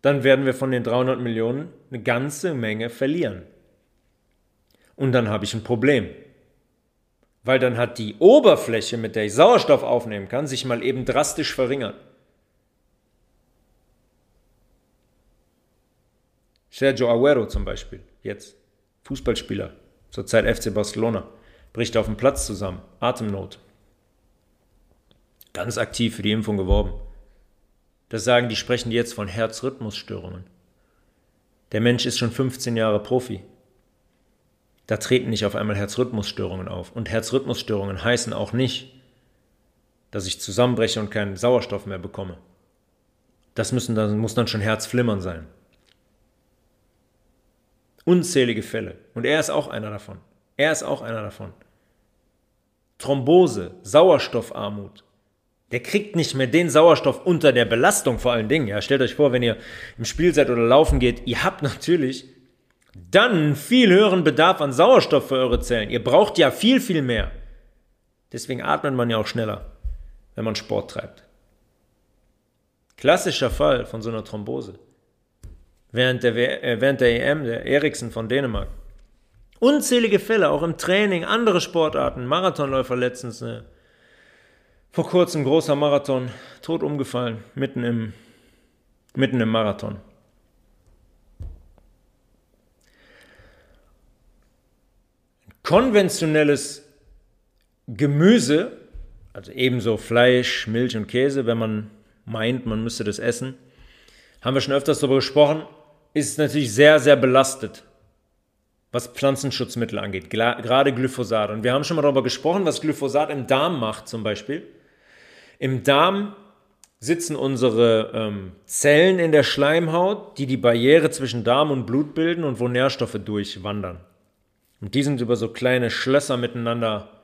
Dann werden wir von den 300 Millionen eine ganze Menge verlieren. Und dann habe ich ein Problem. Weil dann hat die Oberfläche, mit der ich Sauerstoff aufnehmen kann, sich mal eben drastisch verringert. Sergio Aguero zum Beispiel, jetzt Fußballspieler, zurzeit FC Barcelona, bricht auf dem Platz zusammen, Atemnot. Ganz aktiv für die Impfung geworben. Das sagen die sprechen jetzt von Herzrhythmusstörungen. Der Mensch ist schon 15 Jahre Profi. Da treten nicht auf einmal Herzrhythmusstörungen auf. Und Herzrhythmusstörungen heißen auch nicht, dass ich zusammenbreche und keinen Sauerstoff mehr bekomme. Das müssen dann, muss dann schon Herzflimmern sein. Unzählige Fälle. Und er ist auch einer davon. Er ist auch einer davon. Thrombose, Sauerstoffarmut. Der kriegt nicht mehr den Sauerstoff unter der Belastung vor allen Dingen. Ja, stellt euch vor, wenn ihr im Spiel seid oder laufen geht, ihr habt natürlich dann viel höheren Bedarf an Sauerstoff für eure Zellen. Ihr braucht ja viel, viel mehr. Deswegen atmet man ja auch schneller, wenn man Sport treibt. Klassischer Fall von so einer Thrombose während der, äh, während der EM, der Eriksen von Dänemark. Unzählige Fälle, auch im Training, andere Sportarten, Marathonläufer letztens, ne? vor kurzem großer Marathon, tot umgefallen, mitten im, mitten im Marathon. Konventionelles Gemüse, also ebenso Fleisch, Milch und Käse, wenn man meint, man müsste das essen, haben wir schon öfters darüber gesprochen, ist natürlich sehr, sehr belastet, was Pflanzenschutzmittel angeht, gerade Glyphosat. Und wir haben schon mal darüber gesprochen, was Glyphosat im Darm macht zum Beispiel. Im Darm sitzen unsere ähm, Zellen in der Schleimhaut, die die Barriere zwischen Darm und Blut bilden und wo Nährstoffe durchwandern. Und die sind über so kleine Schlösser miteinander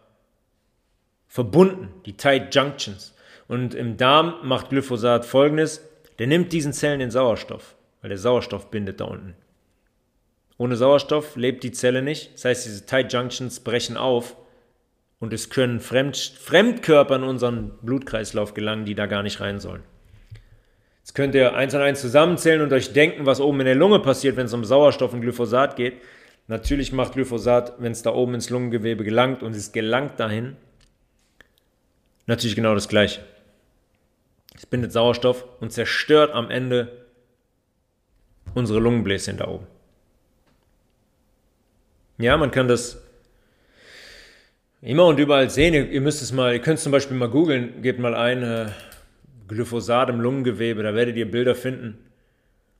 verbunden, die Tight Junctions. Und im Darm macht Glyphosat folgendes: der nimmt diesen Zellen den Sauerstoff weil der Sauerstoff bindet da unten. Ohne Sauerstoff lebt die Zelle nicht. Das heißt, diese Tight Junctions brechen auf und es können Fremd, Fremdkörper in unseren Blutkreislauf gelangen, die da gar nicht rein sollen. Jetzt könnt ihr eins an eins zusammenzählen und euch denken, was oben in der Lunge passiert, wenn es um Sauerstoff und Glyphosat geht. Natürlich macht Glyphosat, wenn es da oben ins Lungengewebe gelangt und es gelangt dahin, natürlich genau das Gleiche. Es bindet Sauerstoff und zerstört am Ende unsere Lungenbläschen da oben. Ja, man kann das immer und überall sehen. Ihr, müsst es mal, ihr könnt es zum Beispiel mal googeln, gebt mal ein äh, Glyphosat im Lungengewebe, da werdet ihr Bilder finden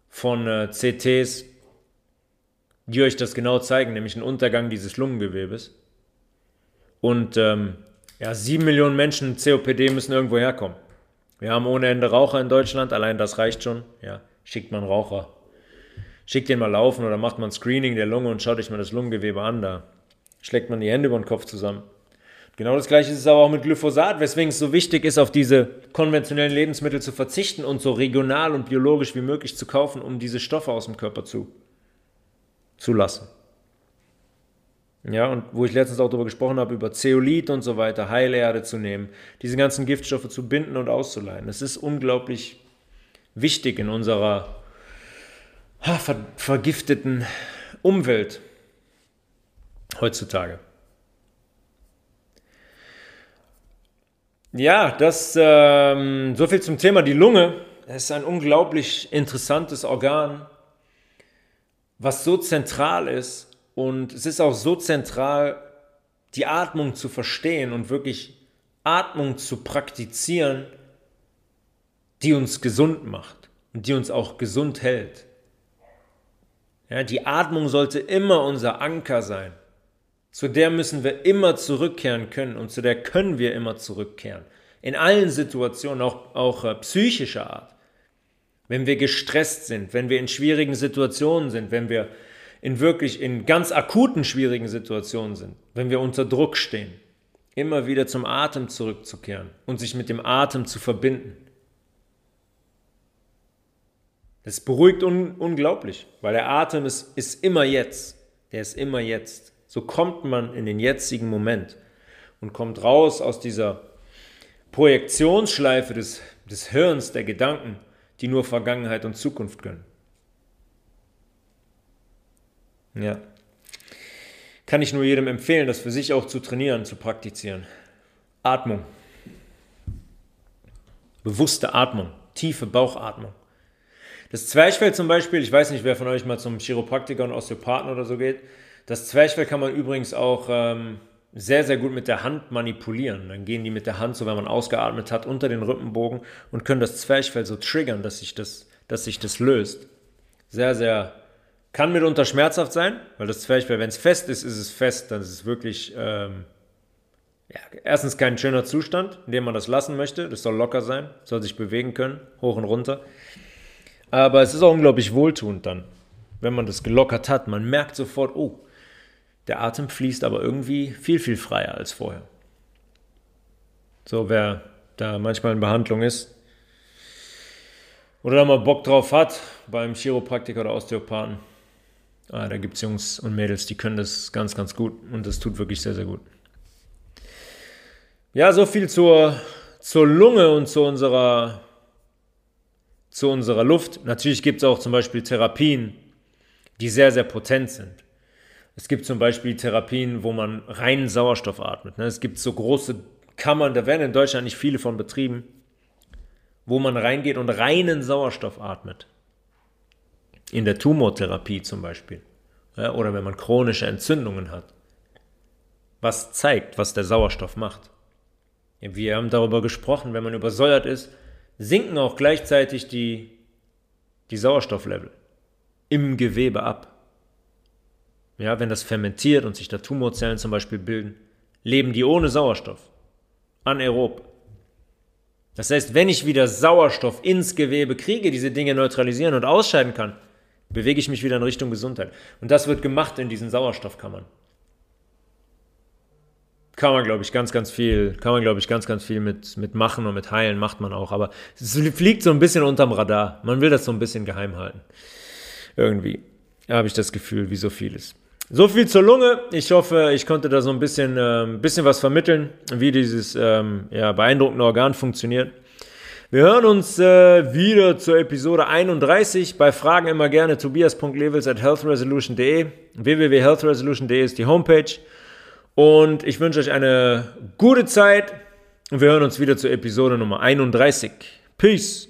von äh, CTs, die euch das genau zeigen, nämlich einen Untergang dieses Lungengewebes. Und ähm, ja, sieben Millionen Menschen COPD müssen irgendwo herkommen. Wir haben ohne Ende Raucher in Deutschland, allein das reicht schon. Ja, schickt man Raucher schickt den mal laufen oder macht man Screening der Lunge und schaut euch mal das Lungengewebe an. Da schlägt man die Hände über den Kopf zusammen. Genau das gleiche ist es aber auch mit Glyphosat, weswegen es so wichtig ist, auf diese konventionellen Lebensmittel zu verzichten und so regional und biologisch wie möglich zu kaufen, um diese Stoffe aus dem Körper zu, zu lassen. Ja, und wo ich letztens auch darüber gesprochen habe, über Zeolit und so weiter, Heilerde zu nehmen, diese ganzen Giftstoffe zu binden und auszuleihen. Das ist unglaublich wichtig in unserer ver vergifteten Umwelt heutzutage. Ja, das ähm, so viel zum Thema die Lunge. Es ist ein unglaublich interessantes Organ. Was so zentral ist und es ist auch so zentral, die Atmung zu verstehen und wirklich Atmung zu praktizieren, die uns gesund macht und die uns auch gesund hält. Ja, die Atmung sollte immer unser Anker sein. Zu der müssen wir immer zurückkehren können und zu der können wir immer zurückkehren. In allen Situationen, auch, auch äh, psychischer Art. Wenn wir gestresst sind, wenn wir in schwierigen Situationen sind, wenn wir in wirklich in ganz akuten schwierigen Situationen sind, wenn wir unter Druck stehen, immer wieder zum Atem zurückzukehren und sich mit dem Atem zu verbinden. Das beruhigt un unglaublich, weil der Atem ist, ist immer jetzt. Der ist immer jetzt. So kommt man in den jetzigen Moment und kommt raus aus dieser Projektionsschleife des, des Hirns, der Gedanken, die nur Vergangenheit und Zukunft können. Ja. Kann ich nur jedem empfehlen, das für sich auch zu trainieren, zu praktizieren. Atmung. Bewusste Atmung. Tiefe Bauchatmung. Das Zwerchfell zum Beispiel, ich weiß nicht, wer von euch mal zum Chiropraktiker und Osteopathen oder so geht. Das Zwerchfell kann man übrigens auch ähm, sehr, sehr gut mit der Hand manipulieren. Dann gehen die mit der Hand, so wenn man ausgeatmet hat, unter den Rippenbogen und können das Zwerchfell so triggern, dass sich das, dass sich das löst. Sehr, sehr, kann mitunter schmerzhaft sein, weil das Zwerchfell, wenn es fest ist, ist es fest, dann ist es wirklich, ähm, ja, erstens kein schöner Zustand, in dem man das lassen möchte. Das soll locker sein, soll sich bewegen können, hoch und runter. Aber es ist auch unglaublich wohltuend dann, wenn man das gelockert hat. Man merkt sofort, oh, der Atem fließt aber irgendwie viel, viel freier als vorher. So, wer da manchmal in Behandlung ist oder da mal Bock drauf hat beim Chiropraktiker oder Osteopathen, ah, da gibt es Jungs und Mädels, die können das ganz, ganz gut und das tut wirklich sehr, sehr gut. Ja, so viel zur, zur Lunge und zu unserer zu unserer Luft. Natürlich gibt es auch zum Beispiel Therapien, die sehr, sehr potent sind. Es gibt zum Beispiel Therapien, wo man reinen Sauerstoff atmet. Ne? Es gibt so große Kammern, da werden in Deutschland nicht viele von betrieben, wo man reingeht und reinen Sauerstoff atmet. In der Tumortherapie zum Beispiel. oder wenn man chronische Entzündungen hat. Was zeigt, was der Sauerstoff macht. Wir haben darüber gesprochen, wenn man übersäuert ist, sinken auch gleichzeitig die, die Sauerstofflevel im Gewebe ab. Ja, wenn das fermentiert und sich da Tumorzellen zum Beispiel bilden, leben die ohne Sauerstoff. Anaerob. Das heißt, wenn ich wieder Sauerstoff ins Gewebe kriege, diese Dinge neutralisieren und ausscheiden kann, bewege ich mich wieder in Richtung Gesundheit. Und das wird gemacht in diesen Sauerstoffkammern kann man, glaube ich, ganz, ganz viel, kann man, glaube ich, ganz, ganz viel mit, mit machen und mit heilen macht man auch. Aber es fliegt so ein bisschen unterm Radar. Man will das so ein bisschen geheim halten. Irgendwie habe ich das Gefühl, wie so vieles. So viel zur Lunge. Ich hoffe, ich konnte da so ein bisschen, äh, bisschen was vermitteln, wie dieses ähm, ja, beeindruckende Organ funktioniert. Wir hören uns äh, wieder zur Episode 31. Bei Fragen immer gerne tobias.levels at healthresolution.de. www.healthresolution.de ist die Homepage. Und ich wünsche euch eine gute Zeit und wir hören uns wieder zur Episode Nummer 31. Peace!